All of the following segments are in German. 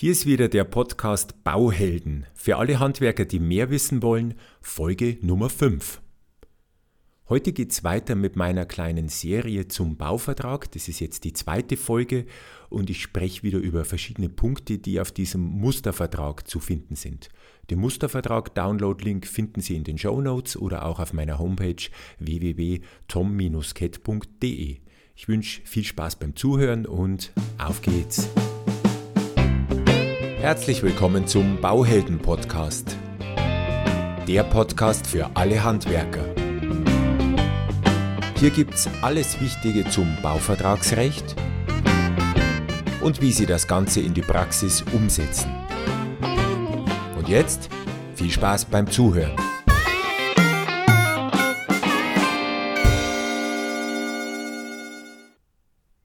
Hier ist wieder der Podcast Bauhelden für alle Handwerker, die mehr wissen wollen, Folge Nummer 5. Heute geht es weiter mit meiner kleinen Serie zum Bauvertrag. Das ist jetzt die zweite Folge und ich spreche wieder über verschiedene Punkte, die auf diesem Mustervertrag zu finden sind. Den Mustervertrag Download-Link finden Sie in den Show Notes oder auch auf meiner Homepage www.tom-cat.de. Ich wünsche viel Spaß beim Zuhören und auf geht's! Herzlich willkommen zum Bauhelden Podcast. Der Podcast für alle Handwerker. Hier gibt's alles Wichtige zum Bauvertragsrecht und wie Sie das Ganze in die Praxis umsetzen. Und jetzt viel Spaß beim Zuhören.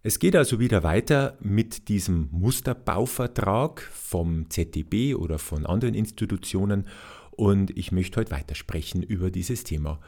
Es geht also wieder weiter mit diesem Musterbauvertrag vom ZDB oder von anderen Institutionen und ich möchte heute weitersprechen über dieses Thema.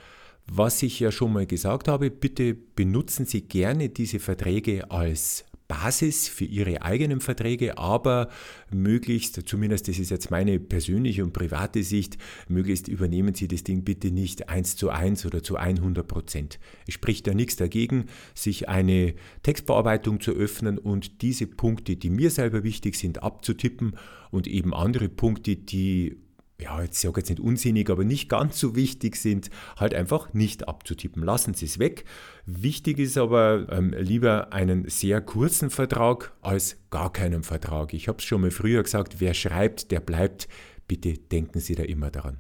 Was ich ja schon mal gesagt habe, bitte benutzen Sie gerne diese Verträge als Basis für ihre eigenen Verträge, aber möglichst, zumindest das ist jetzt meine persönliche und private Sicht, möglichst übernehmen Sie das Ding bitte nicht eins zu eins oder zu 100 Prozent. Es spricht ja nichts dagegen, sich eine Textbearbeitung zu öffnen und diese Punkte, die mir selber wichtig sind, abzutippen und eben andere Punkte, die ja, jetzt sage jetzt nicht unsinnig, aber nicht ganz so wichtig sind, halt einfach nicht abzutippen. Lassen Sie es weg. Wichtig ist aber ähm, lieber einen sehr kurzen Vertrag als gar keinen Vertrag. Ich habe es schon mal früher gesagt, wer schreibt, der bleibt. Bitte denken Sie da immer daran.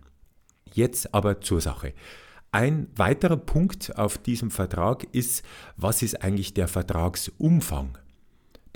Jetzt aber zur Sache. Ein weiterer Punkt auf diesem Vertrag ist, was ist eigentlich der Vertragsumfang?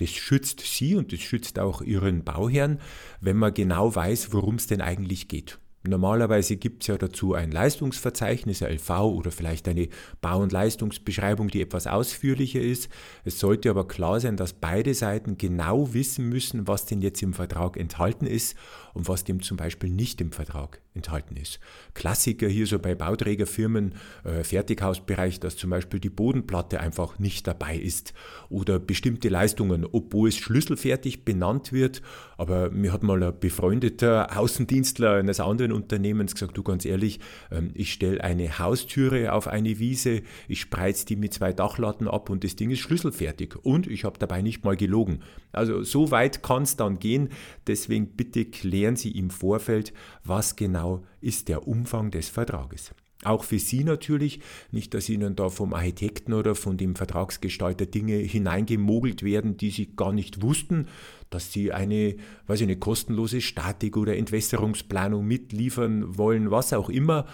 Das schützt Sie und das schützt auch Ihren Bauherrn, wenn man genau weiß, worum es denn eigentlich geht. Normalerweise gibt es ja dazu ein Leistungsverzeichnis, LV oder vielleicht eine Bau- und Leistungsbeschreibung, die etwas ausführlicher ist. Es sollte aber klar sein, dass beide Seiten genau wissen müssen, was denn jetzt im Vertrag enthalten ist und was dem zum Beispiel nicht im Vertrag enthalten ist. Klassiker hier so bei Bauträgerfirmen, äh, Fertighausbereich, dass zum Beispiel die Bodenplatte einfach nicht dabei ist oder bestimmte Leistungen, obwohl es schlüsselfertig benannt wird. Aber mir hat mal ein befreundeter Außendienstler eines anderen Unternehmens gesagt, du ganz ehrlich, ähm, ich stelle eine Haustüre auf eine Wiese, ich spreiz die mit zwei Dachlatten ab und das Ding ist schlüsselfertig und ich habe dabei nicht mal gelogen. Also so weit kann es dann gehen, deswegen bitte klären Sie im Vorfeld, was genau genau ist der Umfang des Vertrages. Auch für Sie natürlich, nicht, dass Ihnen da vom Architekten oder von dem Vertragsgestalter Dinge hineingemogelt werden, die Sie gar nicht wussten, dass Sie eine, weiß ich, eine kostenlose Statik- oder Entwässerungsplanung mitliefern wollen, was auch immer.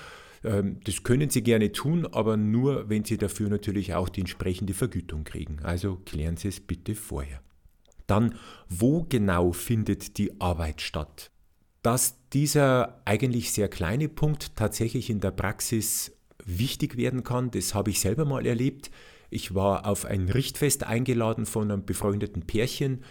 Ähm, das können Sie gerne tun, aber nur, wenn Sie dafür natürlich auch die entsprechende Vergütung kriegen. Also klären Sie es bitte vorher. Dann, wo genau findet die Arbeit statt? Dass dieser eigentlich sehr kleine Punkt tatsächlich in der Praxis wichtig werden kann. Das habe ich selber mal erlebt. Ich war auf ein Richtfest eingeladen von einem befreundeten Pärchen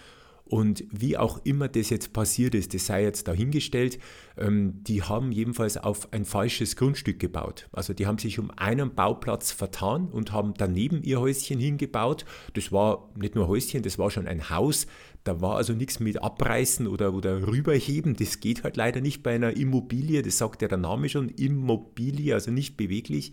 und wie auch immer das jetzt passiert ist, das sei jetzt dahingestellt, ähm, die haben jedenfalls auf ein falsches Grundstück gebaut. Also die haben sich um einen Bauplatz vertan und haben daneben ihr Häuschen hingebaut. Das war nicht nur Häuschen, das war schon ein Haus. Da war also nichts mit abreißen oder, oder rüberheben. Das geht halt leider nicht bei einer Immobilie. Das sagt ja der Name schon, Immobilie, also nicht beweglich.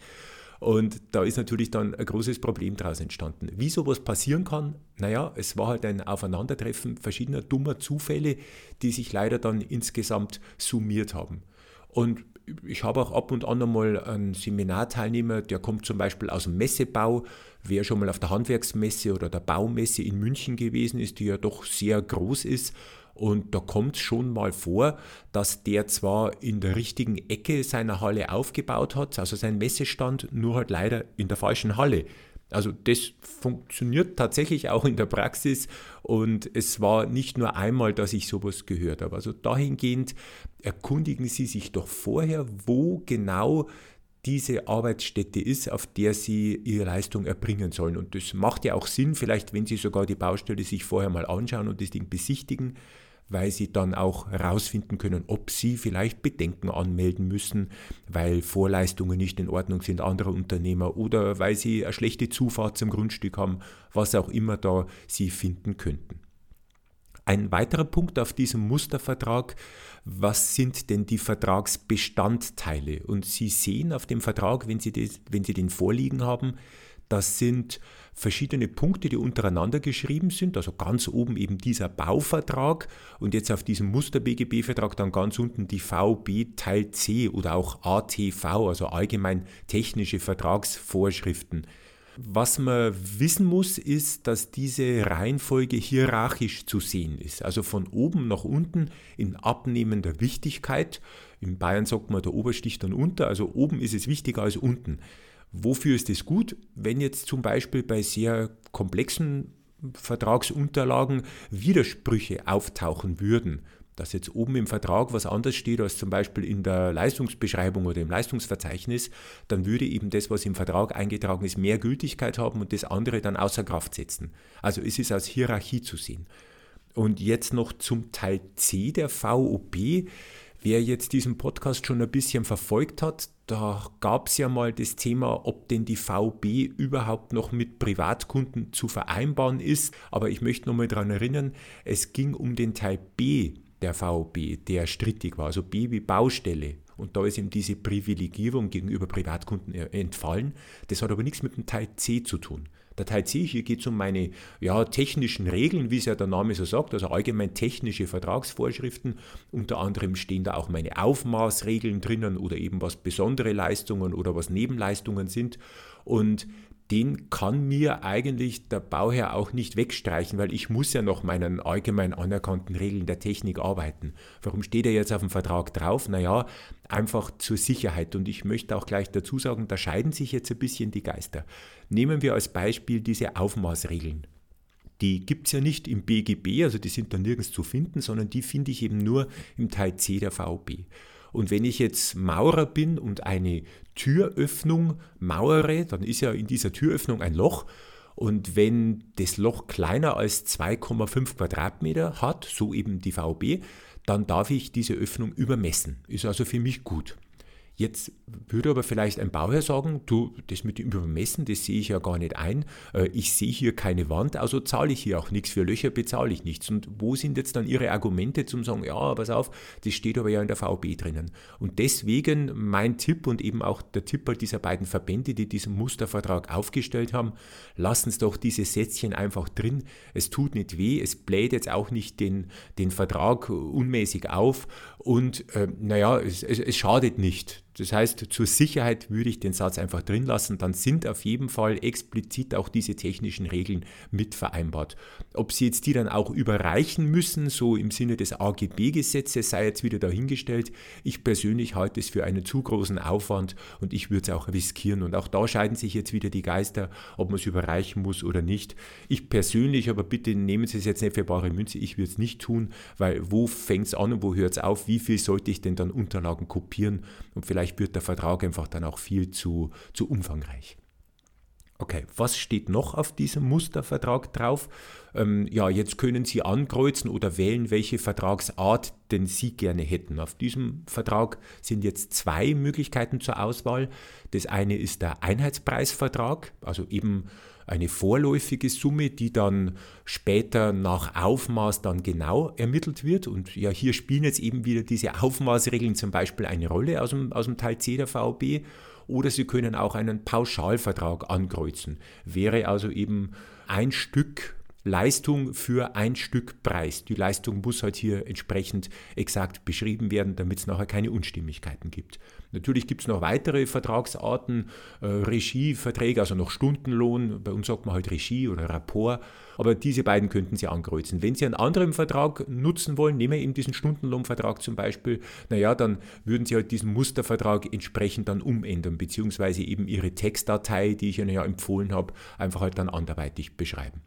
Und da ist natürlich dann ein großes Problem daraus entstanden. Wie sowas passieren kann, naja, es war halt ein Aufeinandertreffen verschiedener dummer Zufälle, die sich leider dann insgesamt summiert haben. Und ich habe auch ab und an einmal einen Seminarteilnehmer, der kommt zum Beispiel aus dem Messebau. Wer schon mal auf der Handwerksmesse oder der Baumesse in München gewesen ist, die ja doch sehr groß ist, und da kommt es schon mal vor, dass der zwar in der richtigen Ecke seiner Halle aufgebaut hat, also sein Messestand, nur halt leider in der falschen Halle. Also das funktioniert tatsächlich auch in der Praxis und es war nicht nur einmal, dass ich sowas gehört habe. Also dahingehend erkundigen Sie sich doch vorher, wo genau diese Arbeitsstätte ist, auf der Sie Ihre Leistung erbringen sollen. Und das macht ja auch Sinn, vielleicht wenn Sie sogar die Baustelle sich vorher mal anschauen und das Ding besichtigen, weil Sie dann auch herausfinden können, ob Sie vielleicht Bedenken anmelden müssen, weil Vorleistungen nicht in Ordnung sind anderer Unternehmer oder weil Sie eine schlechte Zufahrt zum Grundstück haben, was auch immer da Sie finden könnten. ein weiterer Punkt auf diesem Mustervertrag, was sind denn die Vertragsbestandteile? Und Sie sehen auf dem Vertrag, wenn Sie, das, wenn Sie den vorliegen haben, das sind verschiedene Punkte, die untereinander geschrieben sind. Also ganz oben eben dieser Bauvertrag und jetzt auf diesem Muster-BGB-Vertrag dann ganz unten die VB Teil C oder auch ATV, also allgemein technische Vertragsvorschriften. Was man wissen muss, ist, dass diese Reihenfolge hierarchisch zu sehen ist. Also von oben nach unten in abnehmender Wichtigkeit. In Bayern sagt man, der Obersticht dann unter. Also oben ist es wichtiger als unten. Wofür ist es gut? Wenn jetzt zum Beispiel bei sehr komplexen Vertragsunterlagen Widersprüche auftauchen würden, dass jetzt oben im Vertrag was anderes steht als zum Beispiel in der Leistungsbeschreibung oder im Leistungsverzeichnis, dann würde eben das, was im Vertrag eingetragen ist, mehr Gültigkeit haben und das andere dann außer Kraft setzen. Also es ist als Hierarchie zu sehen. Und jetzt noch zum Teil C der VOB. Wer jetzt diesen Podcast schon ein bisschen verfolgt hat, da gab es ja mal das Thema, ob denn die VB überhaupt noch mit Privatkunden zu vereinbaren ist. Aber ich möchte nochmal daran erinnern, es ging um den Teil B der VOB, der strittig war, also B wie Baustelle. Und da ist ihm diese Privilegierung gegenüber Privatkunden entfallen. Das hat aber nichts mit dem Teil C zu tun. Der Teil C, hier geht es um meine ja, technischen Regeln, wie es ja der Name so sagt, also allgemein technische Vertragsvorschriften. Unter anderem stehen da auch meine Aufmaßregeln drinnen oder eben was besondere Leistungen oder was Nebenleistungen sind. Und den kann mir eigentlich der Bauherr auch nicht wegstreichen, weil ich muss ja noch meinen allgemein anerkannten Regeln der Technik arbeiten. Warum steht er jetzt auf dem Vertrag drauf? Naja, einfach zur Sicherheit. Und ich möchte auch gleich dazu sagen, da scheiden sich jetzt ein bisschen die Geister. Nehmen wir als Beispiel diese Aufmaßregeln. Die gibt es ja nicht im BGB, also die sind da nirgends zu finden, sondern die finde ich eben nur im Teil C der VOB. Und wenn ich jetzt Maurer bin und eine Türöffnung mauere, dann ist ja in dieser Türöffnung ein Loch. Und wenn das Loch kleiner als 2,5 Quadratmeter hat, so eben die VB, dann darf ich diese Öffnung übermessen. Ist also für mich gut. Jetzt würde aber vielleicht ein Bauherr sagen, du, das mit dem Übermessen, das sehe ich ja gar nicht ein. Äh, ich sehe hier keine Wand, also zahle ich hier auch nichts. Für Löcher bezahle ich nichts. Und wo sind jetzt dann Ihre Argumente zum sagen, ja, pass auf, das steht aber ja in der VB drinnen. Und deswegen mein Tipp und eben auch der Tipp dieser beiden Verbände, die diesen Mustervertrag aufgestellt haben, lassen Sie doch diese Sätzchen einfach drin. Es tut nicht weh, es bläht jetzt auch nicht den, den Vertrag unmäßig auf und äh, naja, es, es, es schadet nicht. Das heißt, zur Sicherheit würde ich den Satz einfach drin lassen, dann sind auf jeden Fall explizit auch diese technischen Regeln mit vereinbart. Ob Sie jetzt die dann auch überreichen müssen, so im Sinne des AGB-Gesetzes, sei jetzt wieder dahingestellt. Ich persönlich halte es für einen zu großen Aufwand und ich würde es auch riskieren. Und auch da scheiden sich jetzt wieder die Geister, ob man es überreichen muss oder nicht. Ich persönlich, aber bitte nehmen Sie es jetzt nicht für bare Münze, ich würde es nicht tun, weil wo fängt es an und wo hört es auf? Wie viel sollte ich denn dann Unterlagen kopieren und vielleicht vielleicht wird der Vertrag einfach dann auch viel zu, zu umfangreich. Okay, was steht noch auf diesem Mustervertrag drauf? Ähm, ja, jetzt können Sie ankreuzen oder wählen, welche Vertragsart denn Sie gerne hätten. Auf diesem Vertrag sind jetzt zwei Möglichkeiten zur Auswahl. Das eine ist der Einheitspreisvertrag, also eben eine vorläufige Summe, die dann später nach Aufmaß dann genau ermittelt wird. Und ja, hier spielen jetzt eben wieder diese Aufmaßregeln zum Beispiel eine Rolle aus dem, aus dem Teil C der VOB. Oder Sie können auch einen Pauschalvertrag ankreuzen. Wäre also eben ein Stück Leistung für ein Stück Preis. Die Leistung muss halt hier entsprechend exakt beschrieben werden, damit es nachher keine Unstimmigkeiten gibt. Natürlich gibt es noch weitere Vertragsarten, äh, Regieverträge, also noch Stundenlohn, bei uns sagt man halt Regie oder Rapport, aber diese beiden könnten Sie ankreuzen. Wenn Sie einen anderen Vertrag nutzen wollen, nehmen wir eben diesen Stundenlohnvertrag zum Beispiel, naja, dann würden Sie halt diesen Mustervertrag entsprechend dann umändern, beziehungsweise eben Ihre Textdatei, die ich Ihnen ja empfohlen habe, einfach halt dann anderweitig beschreiben.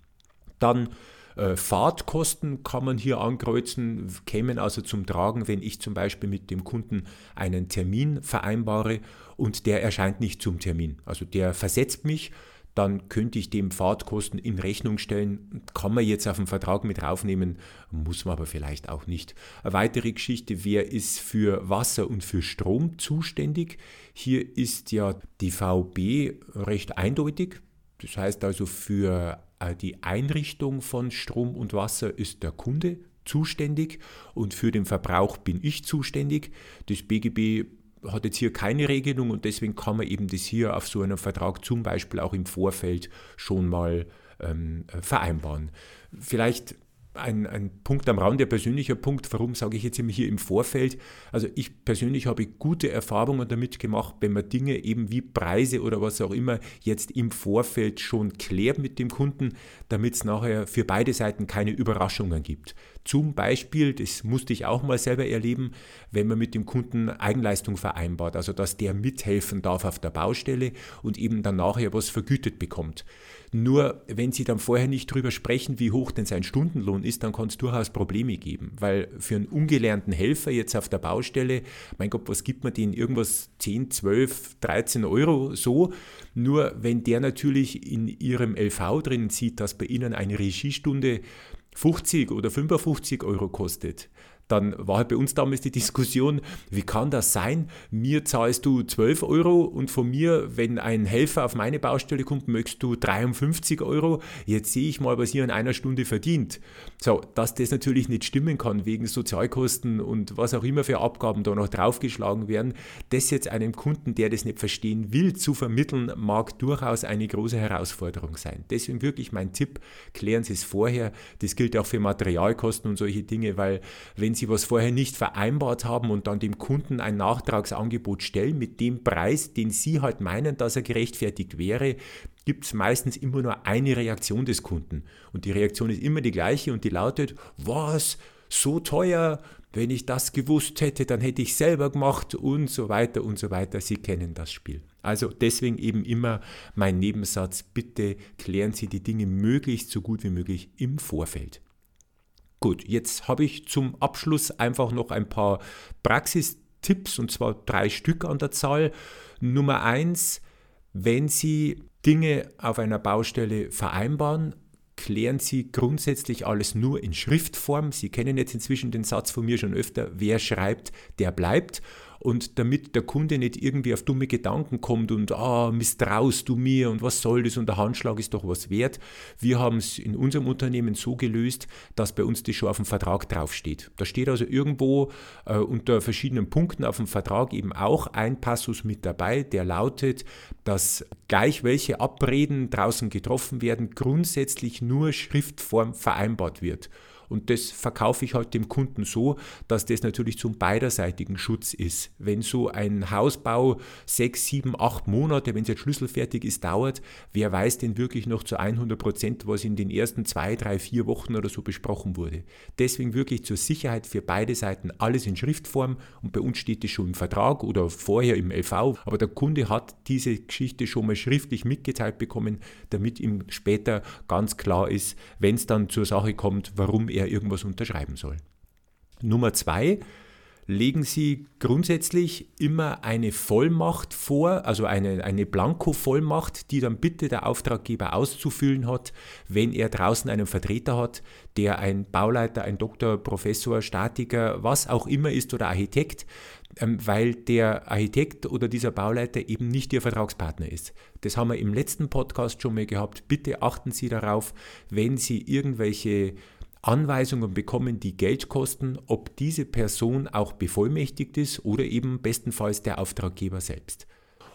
Dann äh, Fahrtkosten kann man hier ankreuzen, kämen also zum Tragen, wenn ich zum Beispiel mit dem Kunden einen Termin vereinbare und der erscheint nicht zum Termin. Also der versetzt mich, dann könnte ich dem Fahrtkosten in Rechnung stellen. Kann man jetzt auf den Vertrag mit draufnehmen, muss man aber vielleicht auch nicht. Eine weitere Geschichte, wer ist für Wasser und für Strom zuständig? Hier ist ja die VB recht eindeutig. Das heißt also, für die Einrichtung von Strom und Wasser ist der Kunde zuständig und für den Verbrauch bin ich zuständig. Das BGB hat jetzt hier keine Regelung und deswegen kann man eben das hier auf so einem Vertrag zum Beispiel auch im Vorfeld schon mal ähm, vereinbaren. Vielleicht ein, ein Punkt am Rand, der persönliche Punkt, warum sage ich jetzt immer hier im Vorfeld? Also ich persönlich habe gute Erfahrungen damit gemacht, wenn man Dinge eben wie Preise oder was auch immer jetzt im Vorfeld schon klärt mit dem Kunden, damit es nachher für beide Seiten keine Überraschungen gibt. Zum Beispiel, das musste ich auch mal selber erleben, wenn man mit dem Kunden Eigenleistung vereinbart, also dass der mithelfen darf auf der Baustelle und eben dann nachher was vergütet bekommt. Nur wenn Sie dann vorher nicht drüber sprechen, wie hoch denn sein Stundenlohn ist, dann kann es durchaus Probleme geben, weil für einen ungelernten Helfer jetzt auf der Baustelle, mein Gott, was gibt man denen? Irgendwas 10, 12, 13 Euro so. Nur wenn der natürlich in Ihrem LV drin sieht, dass bei Ihnen eine Regiestunde 50 oder 55 Euro kostet, dann war halt bei uns damals die Diskussion, wie kann das sein? Mir zahlst du 12 Euro und von mir, wenn ein Helfer auf meine Baustelle kommt, möchtest du 53 Euro. Jetzt sehe ich mal, was ihr in einer Stunde verdient. So, dass das natürlich nicht stimmen kann, wegen Sozialkosten und was auch immer für Abgaben da noch draufgeschlagen werden, das jetzt einem Kunden, der das nicht verstehen will, zu vermitteln, mag durchaus eine große Herausforderung sein. Deswegen wirklich mein Tipp, klären Sie es vorher. Das gilt auch für Materialkosten und solche Dinge, weil wenn Sie was vorher nicht vereinbart haben und dann dem Kunden ein Nachtragsangebot stellen mit dem Preis, den Sie halt meinen, dass er gerechtfertigt wäre, gibt es meistens immer nur eine Reaktion des Kunden. Und die Reaktion ist immer die gleiche und die lautet, was, so teuer, wenn ich das gewusst hätte, dann hätte ich selber gemacht und so weiter und so weiter. Sie kennen das Spiel. Also deswegen eben immer mein Nebensatz, bitte klären Sie die Dinge möglichst so gut wie möglich im Vorfeld. Gut, jetzt habe ich zum Abschluss einfach noch ein paar Praxistipps und zwar drei Stück an der Zahl. Nummer eins, wenn Sie Dinge auf einer Baustelle vereinbaren, klären Sie grundsätzlich alles nur in Schriftform. Sie kennen jetzt inzwischen den Satz von mir schon öfter, wer schreibt, der bleibt. Und damit der Kunde nicht irgendwie auf dumme Gedanken kommt und ah, misstraust du mir und was soll das und der Handschlag ist doch was wert. Wir haben es in unserem Unternehmen so gelöst, dass bei uns das schon auf dem Vertrag draufsteht. Da steht also irgendwo äh, unter verschiedenen Punkten auf dem Vertrag eben auch ein Passus mit dabei, der lautet, dass gleich welche Abreden draußen getroffen werden, grundsätzlich nur Schriftform vereinbart wird. Und das verkaufe ich halt dem Kunden so, dass das natürlich zum beiderseitigen Schutz ist. Wenn so ein Hausbau sechs, sieben, acht Monate, wenn es jetzt schlüsselfertig ist, dauert, wer weiß denn wirklich noch zu 100 Prozent, was in den ersten zwei, drei, vier Wochen oder so besprochen wurde. Deswegen wirklich zur Sicherheit für beide Seiten alles in Schriftform und bei uns steht es schon im Vertrag oder vorher im LV, aber der Kunde hat diese Geschichte schon mal schriftlich mitgeteilt bekommen, damit ihm später ganz klar ist, wenn es dann zur Sache kommt, warum er irgendwas unterschreiben soll. Nummer zwei, legen Sie grundsätzlich immer eine Vollmacht vor, also eine, eine Blanko-Vollmacht, die dann bitte der Auftraggeber auszufüllen hat, wenn er draußen einen Vertreter hat, der ein Bauleiter, ein Doktor, Professor, Statiker, was auch immer ist oder Architekt, ähm, weil der Architekt oder dieser Bauleiter eben nicht Ihr Vertragspartner ist. Das haben wir im letzten Podcast schon mal gehabt. Bitte achten Sie darauf, wenn Sie irgendwelche Anweisungen bekommen, die Geld kosten, ob diese Person auch bevollmächtigt ist oder eben bestenfalls der Auftraggeber selbst.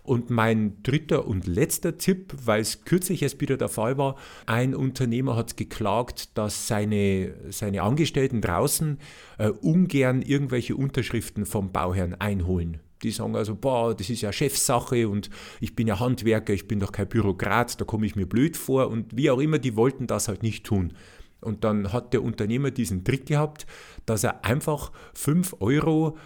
Und mein dritter und letzter Tipp, weil es kürzlich erst wieder der Fall war, ein Unternehmer hat geklagt, dass seine, seine Angestellten draußen äh, ungern irgendwelche Unterschriften vom Bauherrn einholen. Die sagen also, boah, das ist ja Chefsache und ich bin ja Handwerker, ich bin doch kein Bürokrat, da komme ich mir blöd vor und wie auch immer, die wollten das halt nicht tun. Und dann hat der Unternehmer diesen Trick gehabt, dass er einfach 5 Euro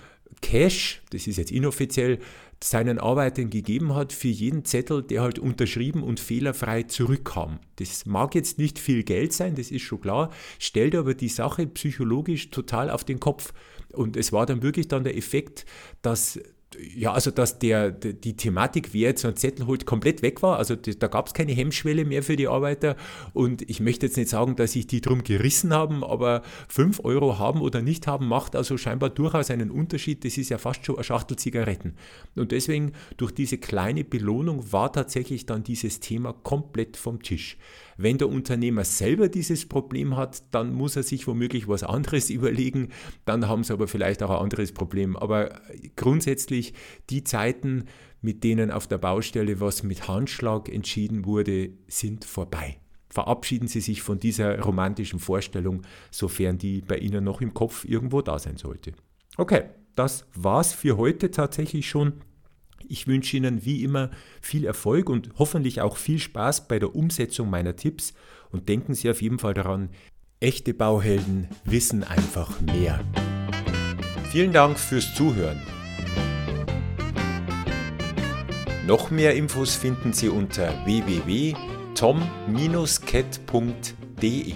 Cash, das ist jetzt inoffiziell, seinen Arbeitern gegeben hat für jeden Zettel, der halt unterschrieben und fehlerfrei zurückkam. Das mag jetzt nicht viel Geld sein, das ist schon klar, stellt aber die Sache psychologisch total auf den Kopf. Und es war dann wirklich dann der Effekt, dass ja, also dass der, die Thematik, wer jetzt einen Zettel holt, komplett weg war. Also da gab es keine Hemmschwelle mehr für die Arbeiter. Und ich möchte jetzt nicht sagen, dass sich die drum gerissen haben, aber 5 Euro haben oder nicht haben, macht also scheinbar durchaus einen Unterschied. Das ist ja fast schon eine Schachtel Zigaretten. Und deswegen, durch diese kleine Belohnung war tatsächlich dann dieses Thema komplett vom Tisch. Wenn der Unternehmer selber dieses Problem hat, dann muss er sich womöglich was anderes überlegen. Dann haben sie aber vielleicht auch ein anderes Problem. Aber grundsätzlich die Zeiten, mit denen auf der Baustelle was mit Handschlag entschieden wurde, sind vorbei. Verabschieden Sie sich von dieser romantischen Vorstellung, sofern die bei Ihnen noch im Kopf irgendwo da sein sollte. Okay, das war's für heute tatsächlich schon. Ich wünsche Ihnen wie immer viel Erfolg und hoffentlich auch viel Spaß bei der Umsetzung meiner Tipps und denken Sie auf jeden Fall daran, echte Bauhelden wissen einfach mehr. Vielen Dank fürs Zuhören. Noch mehr Infos finden Sie unter www.tom-cat.de.